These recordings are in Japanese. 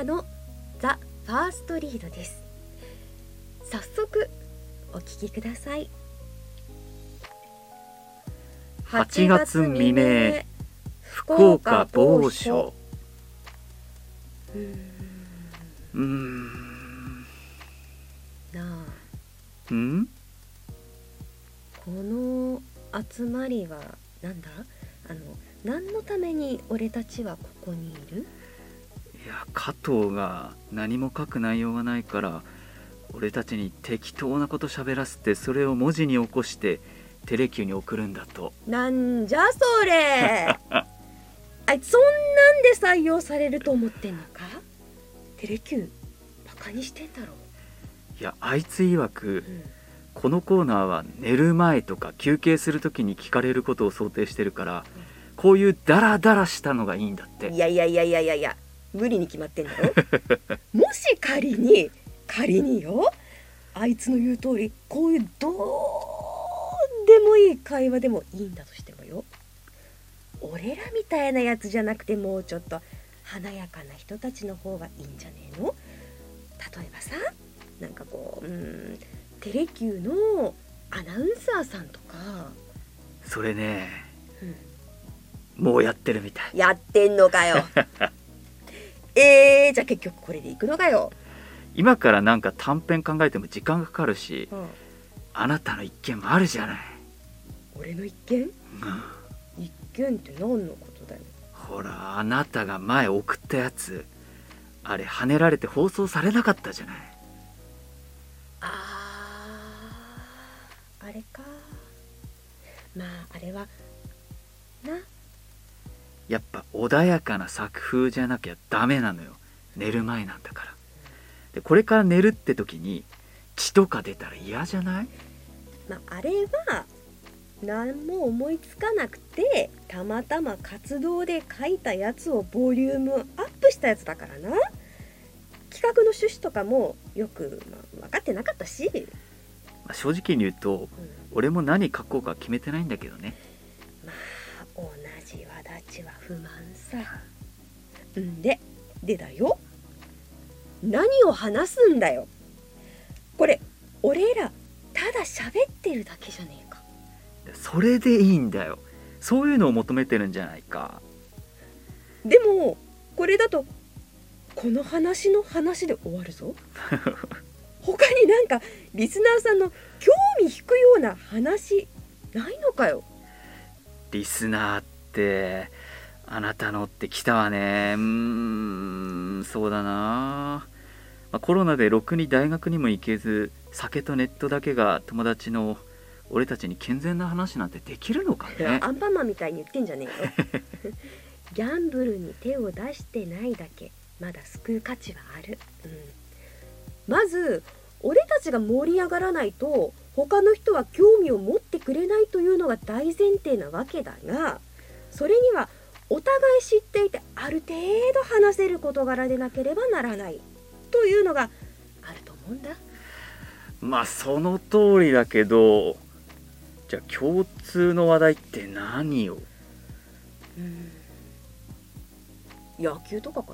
也のザ・ファーストリードです。早速お聞きください。8月未明福岡某所。うん。なあ。うん？この集まりはなんだ？あの何のために俺たちはここにいる？いや加藤が何も書く内容がないから俺たちに適当なこと喋らせてそれを文字に起こしてテレキューに送るんだと。なんじゃそれ。あいつそんなんで採用されると思ってんのか？テレキューバカにしてんだろいやあいつ曰くう、うん。このコーナーは寝る前とか休憩する時に聞かれることを想定してるからこういうダラダラしたのがいいんだって。いやいやいやいやいや無理に決まってんだろ？もし仮に仮によあいつの言う通りこういうどうでもいい会話でもいいんだとしてもよ。俺らみたいなやつじゃなくてもうちょっと華やかな人たちの方がいいんじゃねえの？例えばさなんかこううんテレキューのアナウンサーさんとか、それねうん。もうやってるみたい。やってんのかよ えー、じゃあ結局これでいくのかよ、今からなんか短編考えても時間がかかるしうん、あなたの一件もあるじゃない、俺の一見うん。一見って何のことだよ。ほらあなたが前送ったやつあれ跳ねられて放送されなかったじゃない。あーあれか。まああれはなやっぱ穏やかな作風じゃなきゃダメなのよ。寝る前なんだから。でこれから寝るって時に血とか出たら嫌じゃない？まああれは何も思いつかなくてたまたま活動で書いたやつをボリュームアップしたやつだからな。企画の趣旨とかもよく、まあ、分かってなかったし、まあ正直に言うとうん。俺も何書こうか決めてないんだけどねちは不満さ。んででだよ。何を話すんだよ。これ俺らただ喋ってるだけじゃねえか。それでいいんだよ。そういうのを求めてるんじゃないか。でもこれだとこの話の話で終わるぞ。他になんかリスナーさんの興味引くような話ないのかよ。リスナーってあなたのって来たわね。うーんそうだな、まあ、コロナでろくに大学にも行けず酒とネットだけが友達の俺たちに健全な話なんてできるのかね。アンパンマンみたいに言ってんじゃねえよ。ギャンブルに手を出してないだけ。まだ救う価値はある、うん、まず俺たちが盛り上がらないと他の人は興味を持ってくれないというのが大前提なわけだがそれにはお互い知っていてある程度話せる事柄でなければならない。というのがあると思うんだ。まあその通りだけどじゃあ共通の話題って何を？うん。野球とかか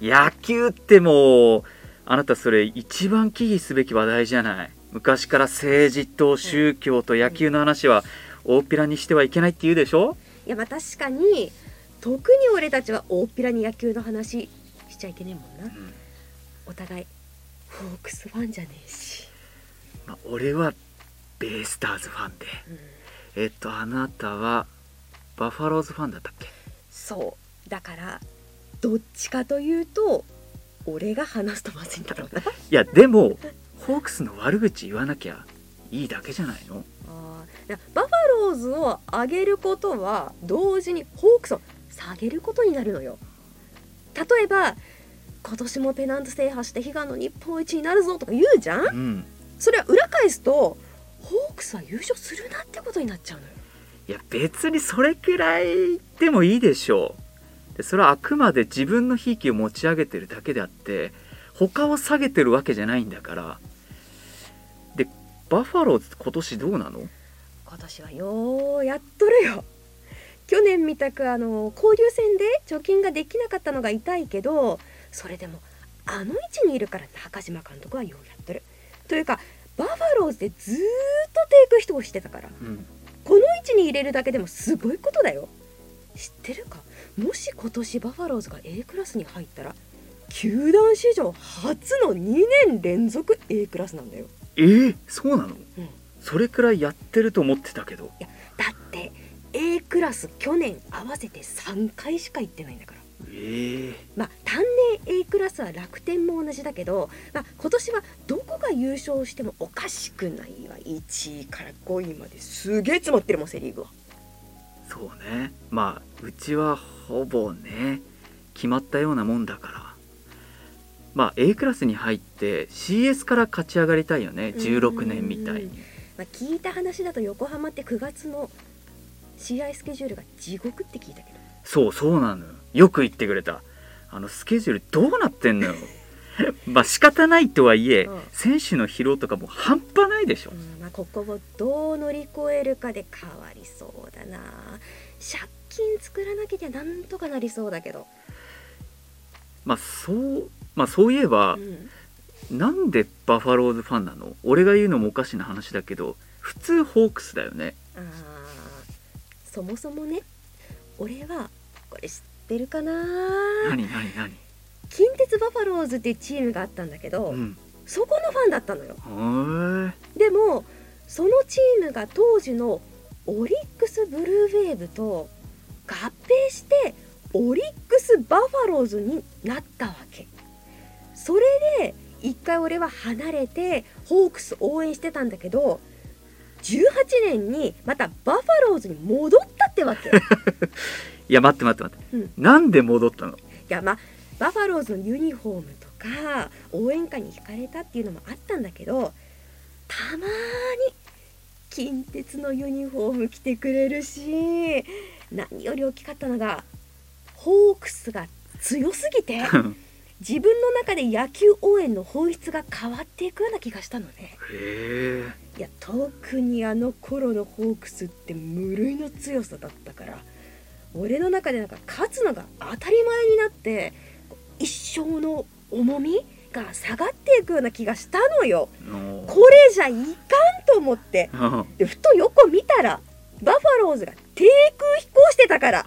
な。野球ってもうあなたそれ一番忌避すべき話題じゃない。昔から政治と宗教と野球の話は大っぴらにしてはいけないって言うでしょ？いやまあ確かに特に俺たちは大っぴらに野球の話しちゃいけねえもんな。うん。お互いホークスファンじゃねえし、まあ、俺はベイスターズファンで。うん、えっとあなたはバファローズファンだったっけ？そう。だからどっちかというと俺が話すとまずいんだろうな。いやでもホークスの悪口言わなきゃいいだけじゃないの？あバファローズを上げることは同時にホークスを下げることになるのよ。例えば今年もペナント制覇して悲願の日本一になるぞとか言うじゃん？うん。それは裏返すとホークスは優勝するなってことになっちゃうのよ。いや別にそれくらいでもいいでしょう。でそれはあくまで自分のひいきを持ち上げてるだけであって他を下げてるわけじゃないんだから。でバファローズ今年どうなの？今年はようやっとるよ去年みたくあの交流戦で貯金ができなかったのが痛いけどそれでもあの位置にいるから中島監督はようやってる。というかバファローズでずーっとテイク人をしてたからうん。この位置に入れるだけでもすごいことだよ。知ってるか？もし今年バファローズが A クラスに入ったら球団史上初の2年連続 A クラスなんだよ。えー、そうなの、うん。それくらいやってると思ってたけど。だって A クラス去年合わせて3回しか行ってないんだから。えー、まあ単年 A クラスは楽天も同じだけど、まあ、今年はどこが優勝してもおかしくないわ1位から5位まですげえ詰まってるもんセ・リーグは。そうね。まあうちはほぼね決まったようなもんだから。まあ A クラスに入って CS から勝ち上がりたいよね。16年みたいに。まあ、聞いた話だと横浜って9月の試合スケジュールが地獄って聞いたけど。そうそうなのよ。よく言ってくれた。あのスケジュールどうなってんのよ。まあ仕方ないとはいえ、うん。選手の疲労とかもう半端ないでしょ。うんまあ、ここをどう乗り越えるかで変わりそうだな。借金作らなきゃなんとかなりそうだけど、まあそうまあそういえばう、ん。なんでバファローズファンなの？俺が言うのもおかしな話だけど普通ホークスだよね。あーそもそもね俺はこれ知ってるかな？何何何？近鉄バファローズっていうチームがあったんだけど、うん。そこのファンだったのよ。でもそのチームが当時のオリックスブルーウェーブと合併してオリックスバファローズになったわけ。それで一回俺は離れてホークス応援してたんだけど18年にまたバファローズに戻ったってわけ。い いや待って待って待って、うん。なんで戻ったの？やまあバファローズのユニフォームとか応援歌に惹かれたっていうのもあったんだけどたまーに近鉄のユニフォーム着てくれるし何より大きかったのがホークスが強すぎて 自分の中で野球応援の本質が変わっていくような気がしたのね。へえいや特にあの頃のホークスって無類の強さだったから俺の中でなんか勝つのが当たり前になって一生の重みが下がっていくような気がしたのよ。これじゃいかんと思って。でふと横見たらバファローズが低空飛行してたから。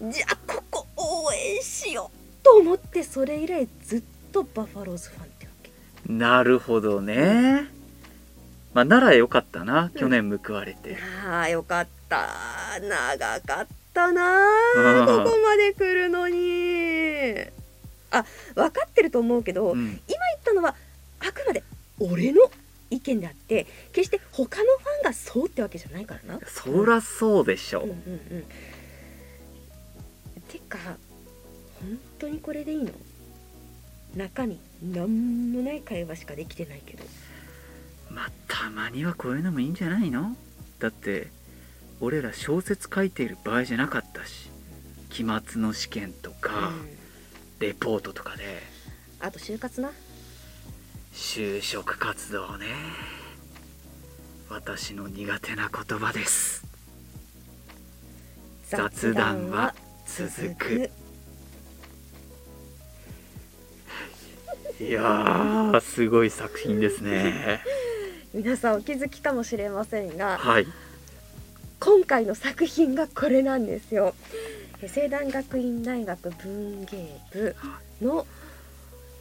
じゃあここ応援しようと思ってそれ以来ずっとバファローズファンってわけ。なるほどねまあならよかったな去年報われて、ああよかった。長かったなうん。あここまで来るのに。あ分かってると思うけど、うん。今言ったのはあくまで俺の意見であって決して他のファンがそうってわけじゃないからな。そらそうでしょ、う。んうんうん。てか本当にこれでいいの？中身なんもない会話しかできてないけど。まあたまにはこういうのもいいんじゃないの？だって俺ら小説書いている場合じゃなかったし期末の試験とか、うん。レポートとかで。あと就活な。就職活動ね。私の苦手な言葉です。雑談は続く。いやーすごい作品ですね皆さんお気づきかもしれませんがはい。今回の作品がこれなんですよ。え西南学院大学文芸部の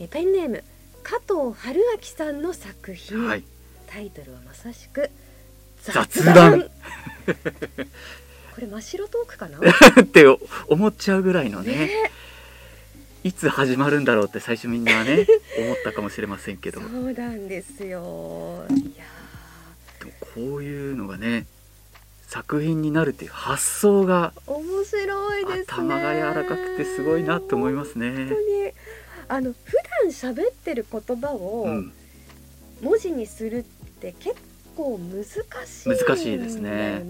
えペンネーム加藤春明さんの作品、はい。タイトルはまさしく雑談。これ真っ白トークかな？って思っちゃうぐらいのね。ねいつ始まるんだろうって最初みんなね 思ったかもしれませんけど。そうなんですよ。いやでもこういうのがね作品になるっていう発想がー面白いですね。頭が柔らかくてすごいなと思いますね。本当に。あの普段喋ってる言葉をうん。文字にするって結構難しいね。難しいですね。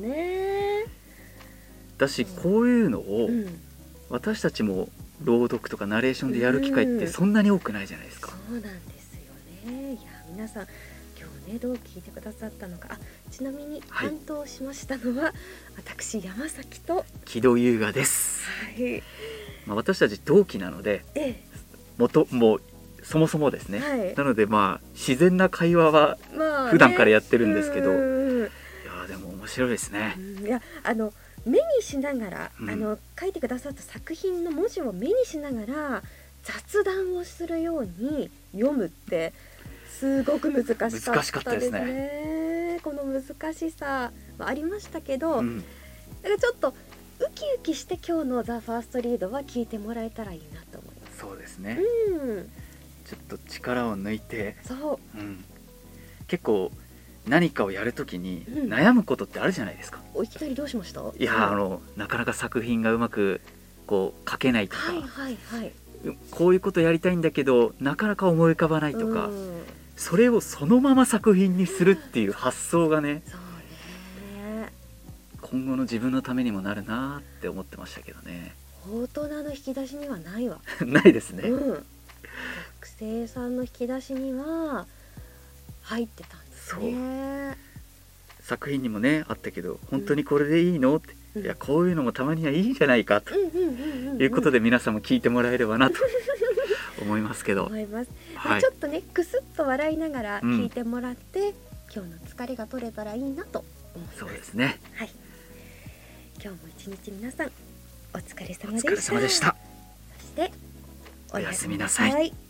だしこういうのをうん。私たちも朗読とかナレーションでやる機会ってそんなに多くないじゃないですか。そうなんですよね。いや皆さん今日ねどう聞いてくださったのか。あちなみにはい。担当しましたのは、私山崎とは木戸優雅です、い。まあ、私たち同期なのでええ。元もうそもそもですね、はい。なのでまあ自然な会話はまあね。普段からやってるんですけど。うんうんうん。いやーでも面白いですね。うん。いやあの目にしながら、うん。あの書いてくださった作品の文字を目にしながら雑談をするように読むってすごく難しかったですね。ね。この難しさはありましたけど、うん。だからちょっとウキウキして今日の「ザ・ファーストリードは聞いてもらえたらいいなと思います。そうですね。うん、ちょっと力を抜いて、そう。うん、結構何かをやるときにうん。悩むことってあるじゃないですか、おいきなりどうしました？いやあのなかなか作品がうまくこう書けないとか、はいはいはい。こういうことやりたいんだけどなかなか思い浮かばないとか、うん。それをそのまま作品にするっていう発想がねそうね。今後の自分のためにもなるなって思ってましたけどね。大人の引き出しにはないわ、ないですね、うん、学生さんの引き出しには入ってたんですね。作品にもねあったけど本当にこれでいいの？って、うん。いやこういうのもたまにはいいんじゃないかと。うんうんうんうんいうことで皆さんも聞いてもらえればなと 思いますけど。思います、はい。ちょっとねクスッと笑いながらうん聞いてもらって、今日の疲れが取れたらいいなと思います。そうですね。はい。今日も一日皆さんお疲れお様でした。そしておやすみなさい。い